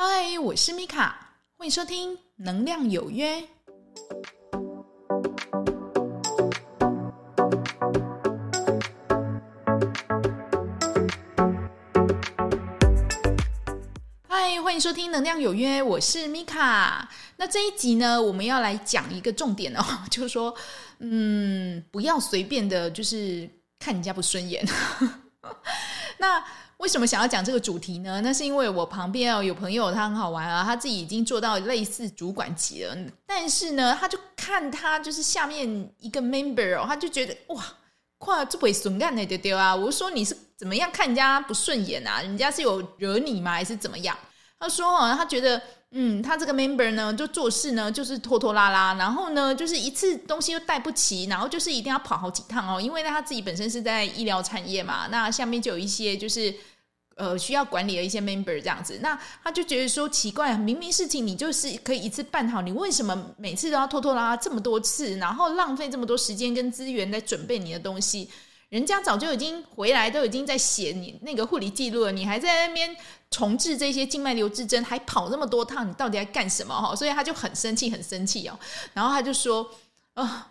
嗨，我是米卡，欢迎收听《能量有约》。嗨，欢迎收听《能量有约》，我是米卡。那这一集呢，我们要来讲一个重点哦，就是说，嗯，不要随便的，就是看人家不顺眼。那为什么想要讲这个主题呢？那是因为我旁边哦有朋友，他很好玩啊，他自己已经做到类似主管级了，但是呢，他就看他就是下面一个 member 哦，他就觉得哇，跨这不损干的丢丢啊！我说你是怎么样看人家不顺眼啊？人家是有惹你吗？还是怎么样？他说哦，他觉得。嗯，他这个 member 呢，就做事呢就是拖拖拉拉，然后呢就是一次东西又带不齐，然后就是一定要跑好几趟哦，因为呢他自己本身是在医疗产业嘛，那下面就有一些就是呃需要管理的一些 member 这样子，那他就觉得说奇怪，明明事情你就是可以一次办好，你为什么每次都要拖拖拉拉这么多次，然后浪费这么多时间跟资源来准备你的东西？人家早就已经回来，都已经在写你那个护理记录了，你还在那边重置这些静脉留置针，还跑那么多趟，你到底在干什么？哈，所以他就很生气，很生气哦。然后他就说：“啊、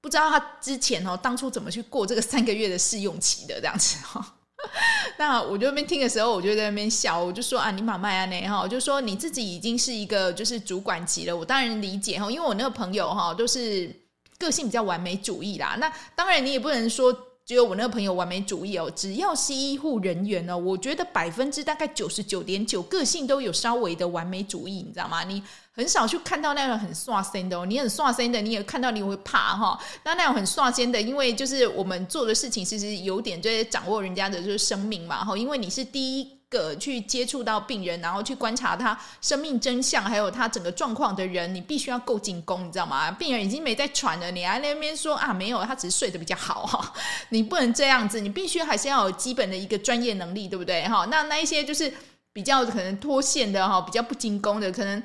不知道他之前哦，当初怎么去过这个三个月的试用期的这样子哈。”那我就那边听的时候，我就在那边笑，我就说：“啊，你妈卖啊呢？哈，我就说你自己已经是一个就是主管级了，我当然理解哈，因为我那个朋友哈都是个性比较完美主义啦。那当然你也不能说。”只有我那个朋友完美主义哦，只要是医护人员呢，我觉得百分之大概九十九点九个性都有稍微的完美主义，你知道吗？你很少去看到那种很刷新的哦，你很刷新的，你也看到你会怕哈。那那种很刷新的，因为就是我们做的事情其实有点就是掌握人家的就是生命嘛哈，因为你是第一。个去接触到病人，然后去观察他生命真相，还有他整个状况的人，你必须要够进攻，你知道吗？病人已经没在喘了，你还那边说啊，没有，他只是睡得比较好哈，你不能这样子，你必须还是要有基本的一个专业能力，对不对？哈，那那一些就是比较可能脱线的哈，比较不进攻的，可能。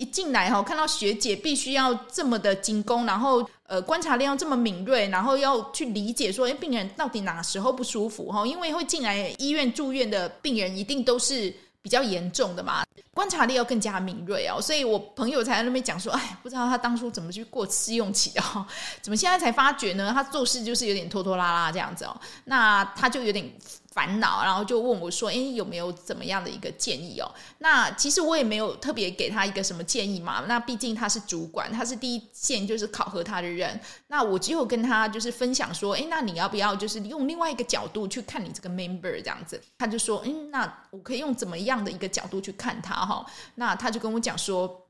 一进来哈，看到学姐必须要这么的精工，然后呃观察力要这么敏锐，然后要去理解说，哎，病人到底哪时候不舒服哈？因为会进来医院住院的病人一定都是比较严重的嘛，观察力要更加敏锐哦。所以我朋友才在那边讲说，哎，不知道他当初怎么去过试用期的哈，怎么现在才发觉呢？他做事就是有点拖拖拉拉这样子哦，那他就有点。烦恼，然后就问我说：“诶，有没有怎么样的一个建议哦？”那其实我也没有特别给他一个什么建议嘛。那毕竟他是主管，他是第一线就是考核他的人。那我只有跟他就是分享说：“诶，那你要不要就是用另外一个角度去看你这个 member 这样子？”他就说：“嗯，那我可以用怎么样的一个角度去看他哈？”那他就跟我讲说。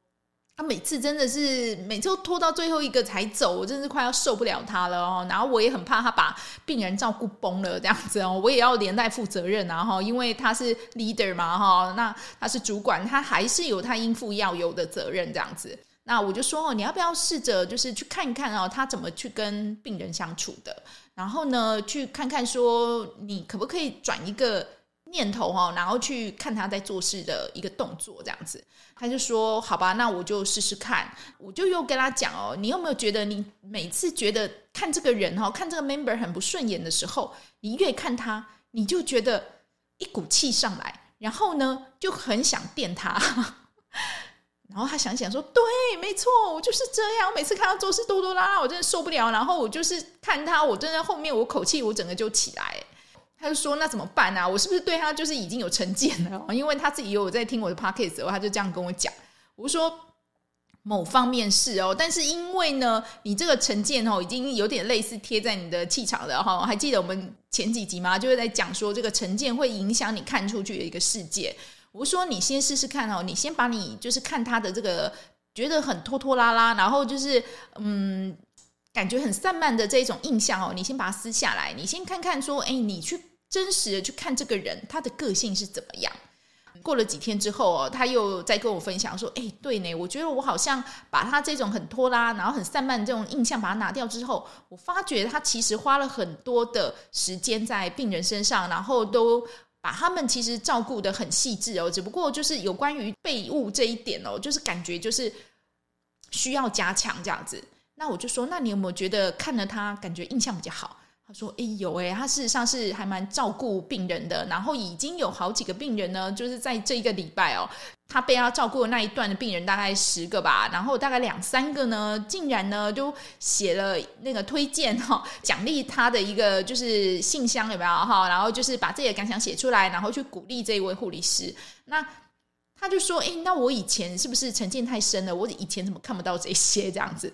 他每次真的是每次都拖到最后一个才走，我真是快要受不了他了哦。然后我也很怕他把病人照顾崩了这样子哦，我也要连带负责任啊哈，因为他是 leader 嘛哈，那他是主管，他还是有他应负要有的责任这样子。那我就说哦，你要不要试着就是去看一看哦，他怎么去跟病人相处的？然后呢，去看看说你可不可以转一个。念头哈，然后去看他在做事的一个动作，这样子，他就说：“好吧，那我就试试看。”我就又跟他讲哦，你有没有觉得你每次觉得看这个人哈，看这个 member 很不顺眼的时候，你越看他，你就觉得一股气上来，然后呢就很想电他。然后他想想说：“对，没错，我就是这样。我每次看到做事拖拖拉拉，我真的受不了。然后我就是看他，我真的后面我口气我整个就起来。”他就说：“那怎么办呢、啊？我是不是对他就是已经有成见了？因为他自己有在听我的 podcast 时候，他就这样跟我讲。我说某方面是哦，但是因为呢，你这个成见哦，已经有点类似贴在你的气场了哈。还记得我们前几集吗？就是在讲说这个成见会影响你看出去的一个世界。我说你先试试看哦，你先把你就是看他的这个觉得很拖拖拉拉，然后就是嗯，感觉很散漫的这一种印象哦，你先把它撕下来，你先看看说，哎，你去。”真实的去看这个人，他的个性是怎么样？过了几天之后哦，他又在跟我分享说：“哎，对呢，我觉得我好像把他这种很拖拉，然后很散漫这种印象把它拿掉之后，我发觉他其实花了很多的时间在病人身上，然后都把他们其实照顾得很细致哦。只不过就是有关于备物这一点哦，就是感觉就是需要加强这样子。那我就说，那你有没有觉得看了他感觉印象比较好？”他说：“哎，有哎，他事实上是还蛮照顾病人的。然后已经有好几个病人呢，就是在这一个礼拜哦，他被他照顾的那一段的病人大概十个吧。然后大概两三个呢，竟然呢就写了那个推荐哈，奖励他的一个就是信箱有没有哈？然后就是把自己的感想写出来，然后去鼓励这一位护理师。那他就说：哎，那我以前是不是成见太深了？我以前怎么看不到这些这样子？”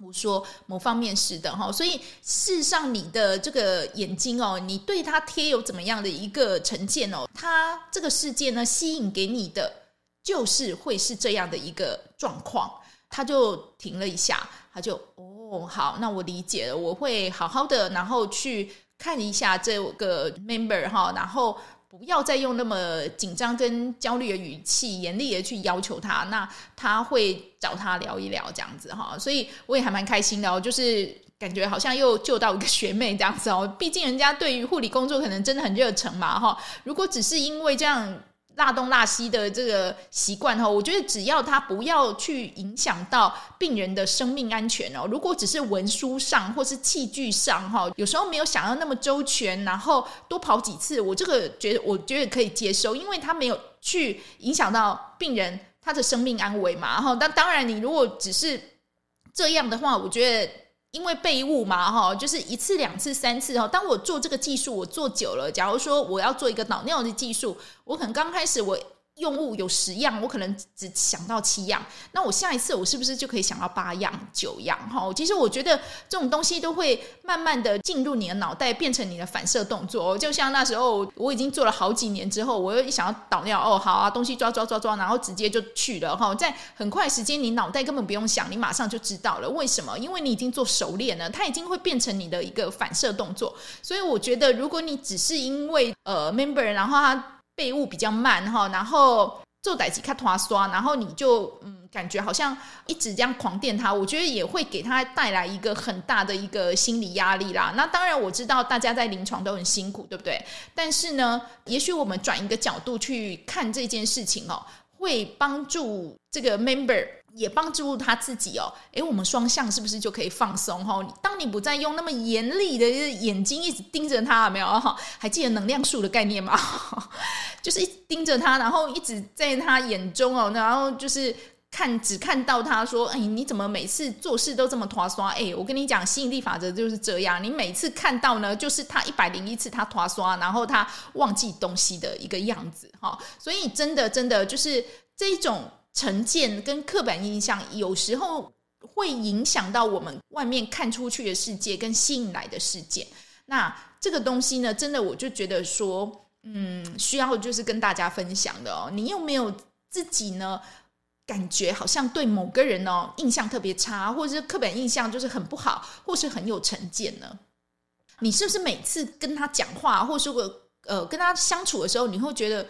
我说某方面是的哈，所以事实上你的这个眼睛哦，你对它贴有怎么样的一个成见哦，它这个世界呢吸引给你的就是会是这样的一个状况。他就停了一下，他就哦好，那我理解了，我会好好的，然后去看一下这个 member 哈，然后。不要再用那么紧张跟焦虑的语气，严厉的去要求他，那他会找他聊一聊这样子哈，所以我也还蛮开心的哦，就是感觉好像又救到一个学妹这样子哦，毕竟人家对于护理工作可能真的很热忱嘛哈，如果只是因为这样。拉东拉西的这个习惯哈，我觉得只要他不要去影响到病人的生命安全哦。如果只是文书上或是器具上哈，有时候没有想要那么周全，然后多跑几次，我这个觉得我觉得可以接受，因为他没有去影响到病人他的生命安危嘛哈。但当然，你如果只是这样的话，我觉得。因为备物嘛，哈，就是一次、两次、三次，哈。当我做这个技术，我做久了，假如说我要做一个脑尿的技术，我可能刚开始我。用物有十样，我可能只想到七样，那我下一次我是不是就可以想到八样、九样？哈，其实我觉得这种东西都会慢慢的进入你的脑袋，变成你的反射动作。就像那时候我已经做了好几年之后，我又一想要导尿，哦，好啊，东西抓抓抓抓，然后直接就去了哈，在很快时间，你脑袋根本不用想，你马上就知道了。为什么？因为你已经做熟练了，它已经会变成你的一个反射动作。所以我觉得，如果你只是因为呃 member，然后他。备物比较慢哈，然后做代志卡拖刷，然后你就嗯感觉好像一直这样狂电他，我觉得也会给他带来一个很大的一个心理压力啦。那当然我知道大家在临床都很辛苦，对不对？但是呢，也许我们转一个角度去看这件事情哦，会帮助这个 member。也帮助他自己哦，诶，我们双向是不是就可以放松哈？当你不再用那么严厉的眼睛一直盯着他，有没有哈？还记得能量树的概念吗？就是一直盯着他，然后一直在他眼中哦，然后就是看只看到他说，哎，你怎么每次做事都这么拖刷？哎，我跟你讲，吸引力法则就是这样，你每次看到呢，就是他一百零一次他拖刷，然后他忘记东西的一个样子哈。所以真的真的就是这种。成见跟刻板印象有时候会影响到我们外面看出去的世界跟吸引来的世界。那这个东西呢，真的我就觉得说，嗯，需要就是跟大家分享的哦。你有没有自己呢，感觉好像对某个人哦印象特别差，或者是刻板印象就是很不好，或是很有成见呢？你是不是每次跟他讲话，或是我呃跟他相处的时候，你会觉得？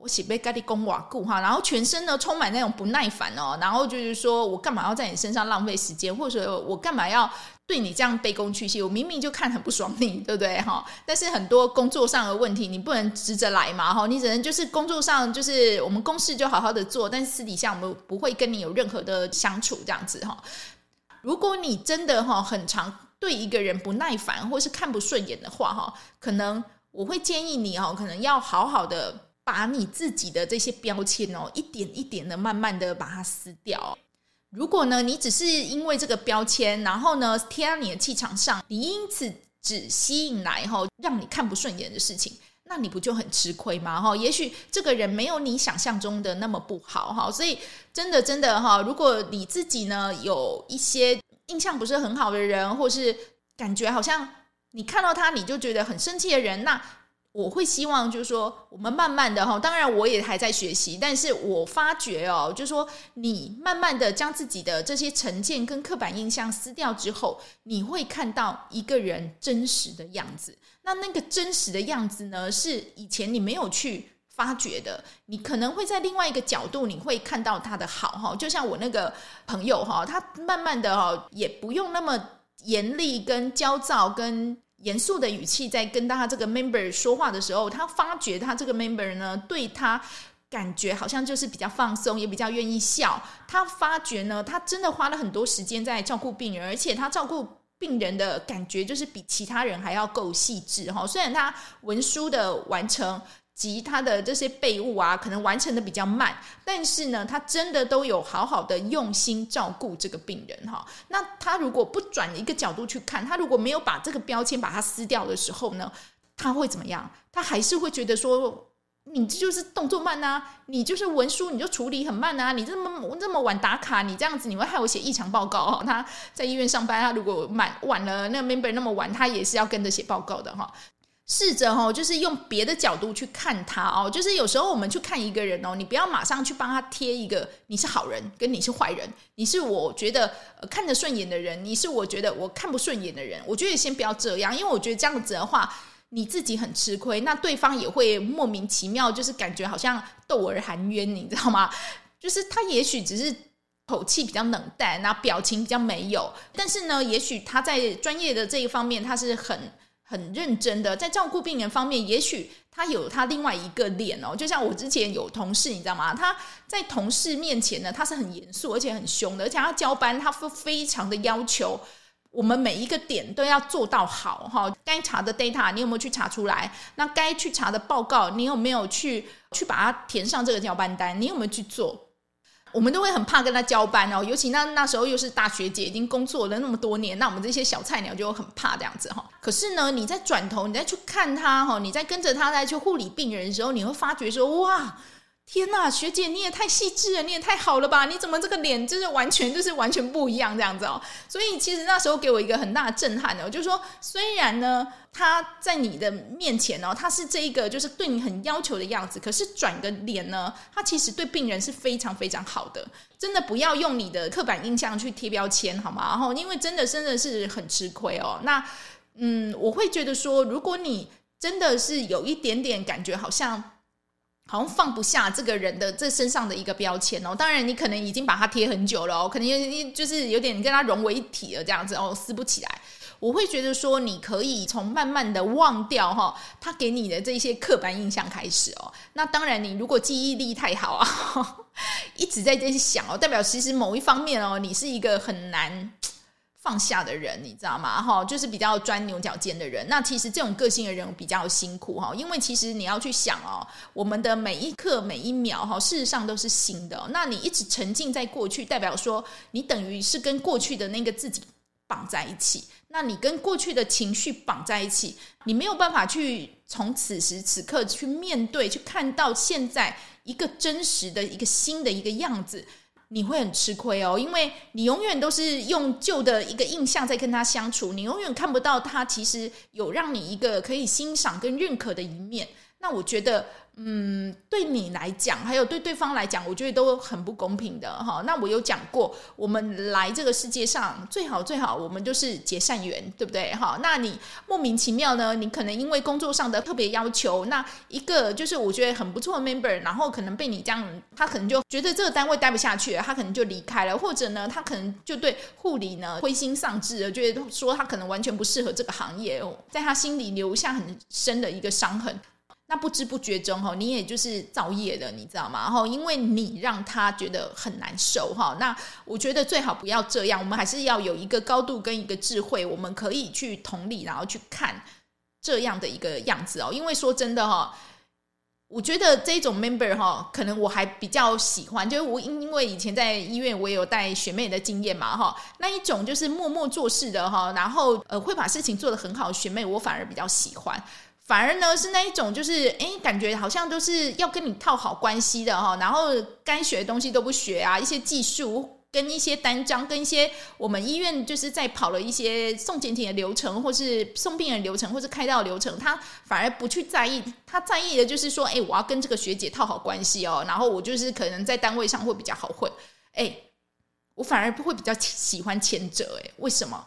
我喜被咖喱公瓦固哈，然后全身呢充满那种不耐烦哦，然后就是说我干嘛要在你身上浪费时间，或者我干嘛要对你这样卑躬屈膝？我明明就看很不爽你，对不对哈？但是很多工作上的问题，你不能直着来嘛哈，你只能就是工作上就是我们公事就好好的做，但私底下我们不会跟你有任何的相处这样子哈。如果你真的哈很常对一个人不耐烦，或是看不顺眼的话哈，可能我会建议你哦，可能要好好的。把你自己的这些标签哦，一点一点的慢慢的把它撕掉。如果呢，你只是因为这个标签，然后呢贴在你的气场上，你因此只吸引来哈让你看不顺眼的事情，那你不就很吃亏吗？哈，也许这个人没有你想象中的那么不好哈。所以真的真的哈，如果你自己呢有一些印象不是很好的人，或是感觉好像你看到他你就觉得很生气的人，那。我会希望，就是说，我们慢慢的哈，当然我也还在学习，但是我发觉哦，就是说，你慢慢的将自己的这些成见跟刻板印象撕掉之后，你会看到一个人真实的样子。那那个真实的样子呢，是以前你没有去发觉的。你可能会在另外一个角度，你会看到他的好哈。就像我那个朋友哈，他慢慢的哈，也不用那么严厉跟焦躁跟。严肃的语气在跟他这个 member 说话的时候，他发觉他这个 member 呢，对他感觉好像就是比较放松，也比较愿意笑。他发觉呢，他真的花了很多时间在照顾病人，而且他照顾病人的感觉就是比其他人还要够细致哈。虽然他文书的完成及他的这些备务啊，可能完成的比较慢，但是呢，他真的都有好好的用心照顾这个病人哈。那他如果不转一个角度去看，他如果没有把这个标签把它撕掉的时候呢，他会怎么样？他还是会觉得说。你这就是动作慢啊，你就是文书你就处理很慢啊，你这么这么晚打卡，你这样子你会害我写异常报告哦。他在医院上班，他如果晚晚了，那个 member 那么晚，他也是要跟着写报告的哈。试着哈，就是用别的角度去看他哦，就是有时候我们去看一个人哦，你不要马上去帮他贴一个你是好人跟你是坏人，你是我觉得看得顺眼的人，你是我觉得我看不顺眼的人，我觉得先不要这样，因为我觉得这样子的话。你自己很吃亏，那对方也会莫名其妙，就是感觉好像逗而含冤，你知道吗？就是他也许只是口气比较冷淡，然后表情比较没有，但是呢，也许他在专业的这一方面他是很很认真的，在照顾病人方面，也许他有他另外一个脸哦。就像我之前有同事，你知道吗？他在同事面前呢，他是很严肃而且很凶的，而且他交班，他非非常的要求。我们每一个点都要做到好哈，该查的 data 你有没有去查出来？那该去查的报告你有没有去去把它填上这个交班单？你有没有去做？我们都会很怕跟他交班哦，尤其那那时候又是大学姐，已经工作了那么多年，那我们这些小菜鸟就很怕这样子哈。可是呢，你再转头，你再去看他哈，你再跟着他再去护理病人的时候，你会发觉说哇。天呐，学姐你也太细致了，你也太好了吧？你怎么这个脸就是完全就是完全不一样这样子哦？所以其实那时候给我一个很大的震撼哦，就是说虽然呢他在你的面前哦，他是这一个就是对你很要求的样子，可是转个脸呢，他其实对病人是非常非常好的。真的不要用你的刻板印象去贴标签好吗？然后因为真的真的是很吃亏哦。那嗯，我会觉得说，如果你真的是有一点点感觉好像。好像放不下这个人的这身上的一个标签哦，当然你可能已经把它贴很久了哦，可能就是有点跟它融为一体了这样子哦，撕不起来。我会觉得说，你可以从慢慢的忘掉哈，他给你的这些刻板印象开始哦。那当然，你如果记忆力太好啊，一直在这些想哦，代表其实某一方面哦，你是一个很难。放下的人，你知道吗？哈，就是比较钻牛角尖的人。那其实这种个性的人比较辛苦哈，因为其实你要去想哦，我们的每一刻每一秒哈，事实上都是新的。那你一直沉浸在过去，代表说你等于是跟过去的那个自己绑在一起。那你跟过去的情绪绑在一起，你没有办法去从此时此刻去面对，去看到现在一个真实的一个新的一个样子。你会很吃亏哦，因为你永远都是用旧的一个印象在跟他相处，你永远看不到他其实有让你一个可以欣赏跟认可的一面。那我觉得。嗯，对你来讲，还有对对方来讲，我觉得都很不公平的哈。那我有讲过，我们来这个世界上最好最好，我们就是结善缘，对不对？哈，那你莫名其妙呢？你可能因为工作上的特别要求，那一个就是我觉得很不错的 member，然后可能被你这样，他可能就觉得这个单位待不下去了，他可能就离开了，或者呢，他可能就对护理呢灰心丧志了，觉得说他可能完全不适合这个行业，在他心里留下很深的一个伤痕。那不知不觉中哈，你也就是造业的，你知道吗？哈，因为你让他觉得很难受哈。那我觉得最好不要这样，我们还是要有一个高度跟一个智慧，我们可以去同理，然后去看这样的一个样子哦。因为说真的哈，我觉得这种 member 哈，可能我还比较喜欢，就是我因因为以前在医院我也有带学妹的经验嘛哈，那一种就是默默做事的哈，然后呃会把事情做得很好的学妹，我反而比较喜欢。反而呢是那一种，就是哎，感觉好像都是要跟你套好关系的哈，然后该学的东西都不学啊，一些技术跟一些单张，跟一些我们医院就是在跑了一些送检体的流程，或是送病人流程，或是开刀流程，他反而不去在意，他在意的就是说，哎，我要跟这个学姐套好关系哦，然后我就是可能在单位上会比较好混，哎，我反而不会比较喜欢前者，哎，为什么？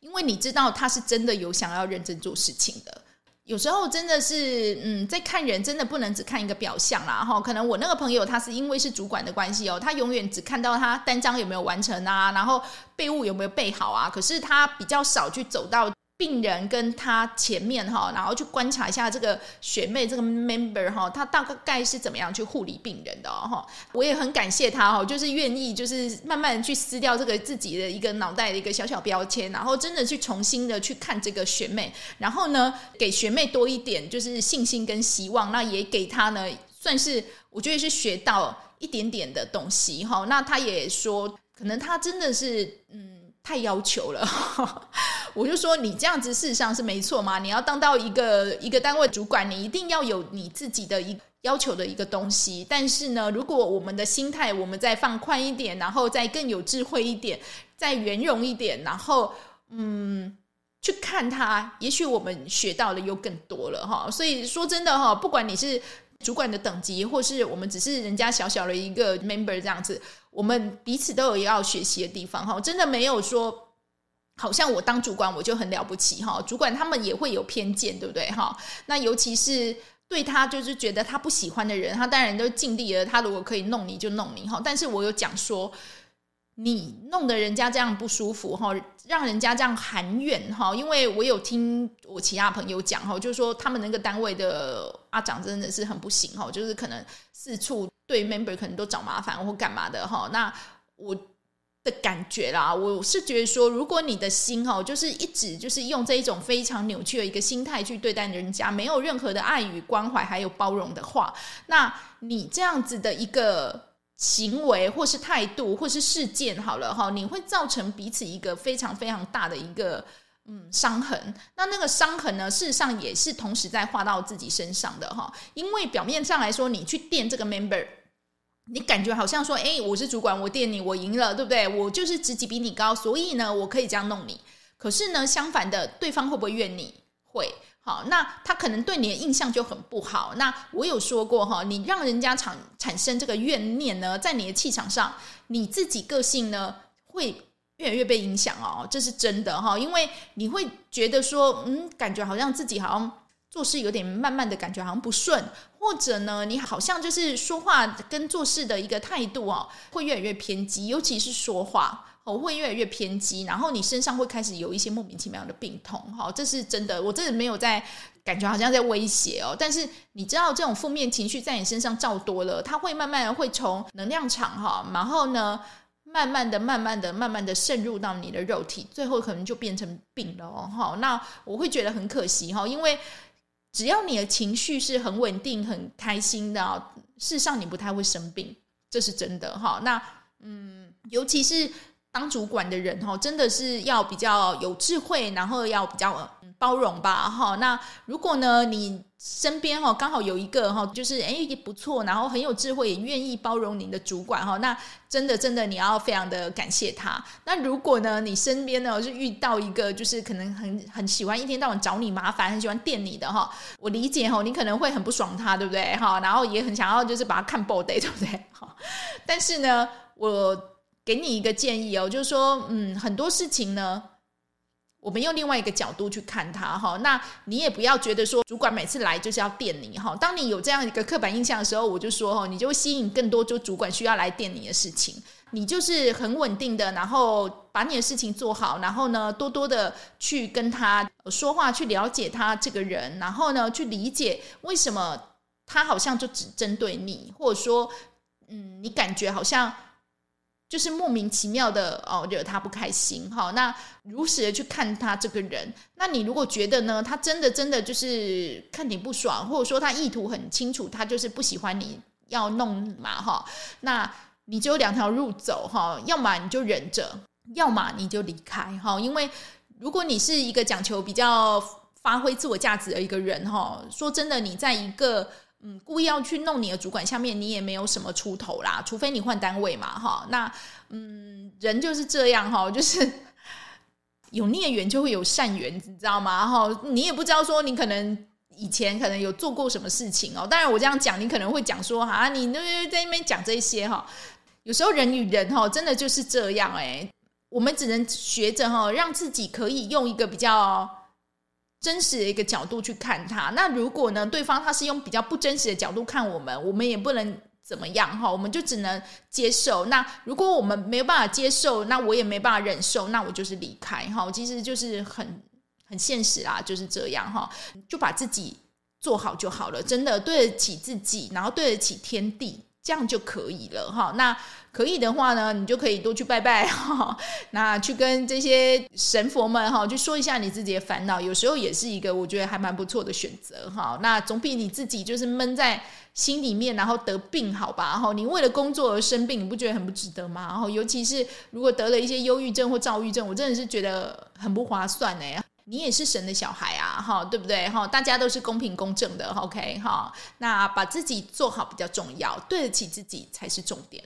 因为你知道他是真的有想要认真做事情的。有时候真的是，嗯，在看人真的不能只看一个表象啦，哈。可能我那个朋友他是因为是主管的关系哦，他永远只看到他单张有没有完成啊，然后备物有没有备好啊，可是他比较少去走到病人跟他前面哈，然后去观察一下这个学妹这个 member 哈，他大概是怎么样去护理病人的哈。我也很感谢他哈，就是愿意就是慢慢去撕掉这个自己的一个脑袋的一个小小标签，然后真的去重新的去看这个学妹，然后呢，给学妹多一点就是信心跟希望，那也给他呢算是我觉得是学到一点点的东西哈。那他也说，可能他真的是嗯。太要求了，我就说你这样子事实上是没错嘛。你要当到一个一个单位主管，你一定要有你自己的一要求的一个东西。但是呢，如果我们的心态我们再放宽一点，然后再更有智慧一点，再圆融一点，然后嗯，去看它，也许我们学到的又更多了哈。所以说真的哈，不管你是主管的等级，或是我们只是人家小小的一个 member 这样子。我们彼此都有要学习的地方哈，真的没有说，好像我当主管我就很了不起哈。主管他们也会有偏见，对不对哈？那尤其是对他就是觉得他不喜欢的人，他当然都尽力了。他如果可以弄你就弄你哈。但是我有讲说，你弄得人家这样不舒服哈，让人家这样喊远哈。因为我有听我其他朋友讲哈，就是说他们那个单位的阿长真的是很不行哈，就是可能四处。对 member 可能都找麻烦或干嘛的哈，那我的感觉啦，我是觉得说，如果你的心哈，就是一直就是用这一种非常扭曲的一个心态去对待人家，没有任何的爱与关怀还有包容的话，那你这样子的一个行为或是态度或是事件好了哈，你会造成彼此一个非常非常大的一个嗯伤痕。那那个伤痕呢，事实上也是同时在画到自己身上的哈，因为表面上来说，你去垫这个 member。你感觉好像说，哎，我是主管，我电你，我赢了，对不对？我就是职级比你高，所以呢，我可以这样弄你。可是呢，相反的，对方会不会怨你？会。好，那他可能对你的印象就很不好。那我有说过哈，你让人家产产生这个怨念呢，在你的气场上，你自己个性呢会越来越被影响哦，这是真的哈，因为你会觉得说，嗯，感觉好像自己好像。做事有点慢慢的感觉，好像不顺，或者呢，你好像就是说话跟做事的一个态度哦，会越来越偏激，尤其是说话哦，会越来越偏激，然后你身上会开始有一些莫名其妙的病痛，哈，这是真的，我真的没有在感觉好像在威胁哦，但是你知道这种负面情绪在你身上照多了，它会慢慢会从能量场哈，然后呢，慢慢的、慢慢的、慢慢的渗入到你的肉体，最后可能就变成病了哦，哈，那我会觉得很可惜哈，因为。只要你的情绪是很稳定、很开心的，事实上你不太会生病，这是真的哈。那嗯，尤其是当主管的人哈，真的是要比较有智慧，然后要比较包容吧哈。那如果呢，你身边哈刚好有一个哈，就是哎也不错，然后很有智慧，也愿意包容你的主管哈，那真的真的你要非常的感谢他。那如果呢，你身边呢是遇到一个就是可能很很喜欢一天到晚找你麻烦，很喜欢电你的哈，我理解哈，你可能会很不爽他，对不对哈？然后也很想要就是把他看爆的，对不对哈？但是呢，我 给你一个建议哦，就是说嗯，很多事情呢。我们用另外一个角度去看他哈，那你也不要觉得说主管每次来就是要电你哈。当你有这样一个刻板印象的时候，我就说哈，你就会吸引更多就主管需要来电你的事情。你就是很稳定的，然后把你的事情做好，然后呢，多多的去跟他说话，去了解他这个人，然后呢，去理解为什么他好像就只针对你，或者说，嗯，你感觉好像。就是莫名其妙的哦，惹他不开心哈。那如实的去看他这个人，那你如果觉得呢，他真的真的就是看你不爽，或者说他意图很清楚，他就是不喜欢你要弄嘛哈。那你就有两条路走哈，要么你就忍着，要么你就离开哈。因为如果你是一个讲求比较发挥自我价值的一个人哈，说真的，你在一个。嗯，故意要去弄你的主管，下面你也没有什么出头啦，除非你换单位嘛，哈。那嗯，人就是这样哈，就是 有孽缘就会有善缘，你知道吗？哈，你也不知道说你可能以前可能有做过什么事情哦。当然我这样讲，你可能会讲说啊，你那边在那边讲这些哈。有时候人与人哈，真的就是这样哎，我们只能学着哈，让自己可以用一个比较。真实的一个角度去看他，那如果呢，对方他是用比较不真实的角度看我们，我们也不能怎么样哈，我们就只能接受。那如果我们没有办法接受，那我也没办法忍受，那我就是离开哈。其实就是很很现实啊，就是这样哈，就把自己做好就好了，真的对得起自己，然后对得起天地，这样就可以了哈。那可以的话呢，你就可以多去拜拜 哈，那去跟这些神佛们哈，就说一下你自己的烦恼，有时候也是一个我觉得还蛮不错的选择哈。那总比你自己就是闷在心里面，然后得病好吧？哈，你为了工作而生病，你不觉得很不值得吗？然后尤其是如果得了一些忧郁症或躁郁症，我真的是觉得很不划算哎。你也是神的小孩啊，哈，对不对？哈，大家都是公平公正的，OK，哈。那把自己做好比较重要，对得起自己才是重点。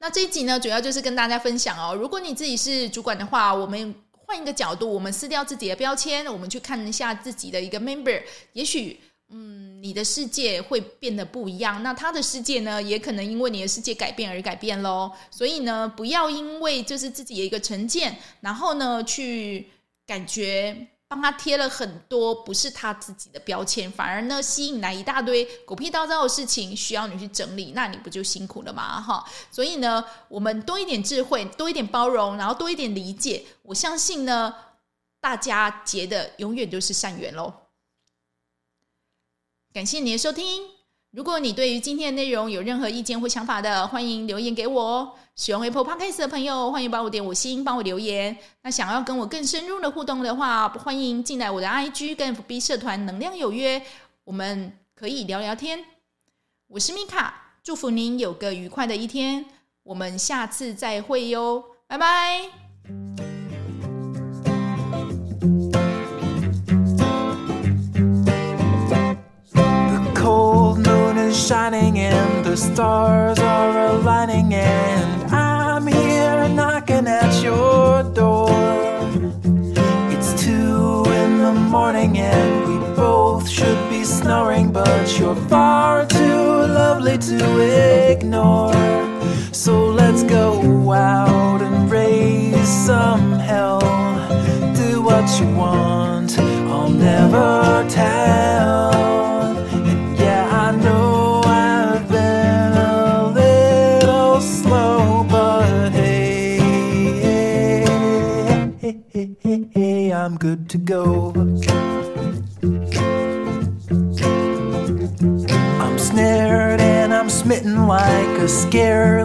那这一集呢，主要就是跟大家分享哦。如果你自己是主管的话，我们换一个角度，我们撕掉自己的标签，我们去看一下自己的一个 member，也许，嗯，你的世界会变得不一样。那他的世界呢，也可能因为你的世界改变而改变喽。所以呢，不要因为就是自己的一个成见，然后呢，去。感觉帮他贴了很多不是他自己的标签，反而呢吸引来一大堆狗屁倒灶的事情需要你去整理，那你不就辛苦了吗？哈，所以呢，我们多一点智慧，多一点包容，然后多一点理解，我相信呢，大家结的永远都是善缘喽。感谢你的收听。如果你对于今天的内容有任何意见或想法的，欢迎留言给我哦。喜欢 Apple Podcast 的朋友，欢迎帮我点五星，帮我留言。那想要跟我更深入的互动的话，欢迎进来我的 IG 跟 FB 社团能量有约，我们可以聊聊天。我是米卡，祝福您有个愉快的一天，我们下次再会哟，拜拜。The stars are aligning and knocking at your door. It's two in the morning and we both should be snoring, but you're far too lovely to ignore. So let's go out and raise some hell. Do what you want, scared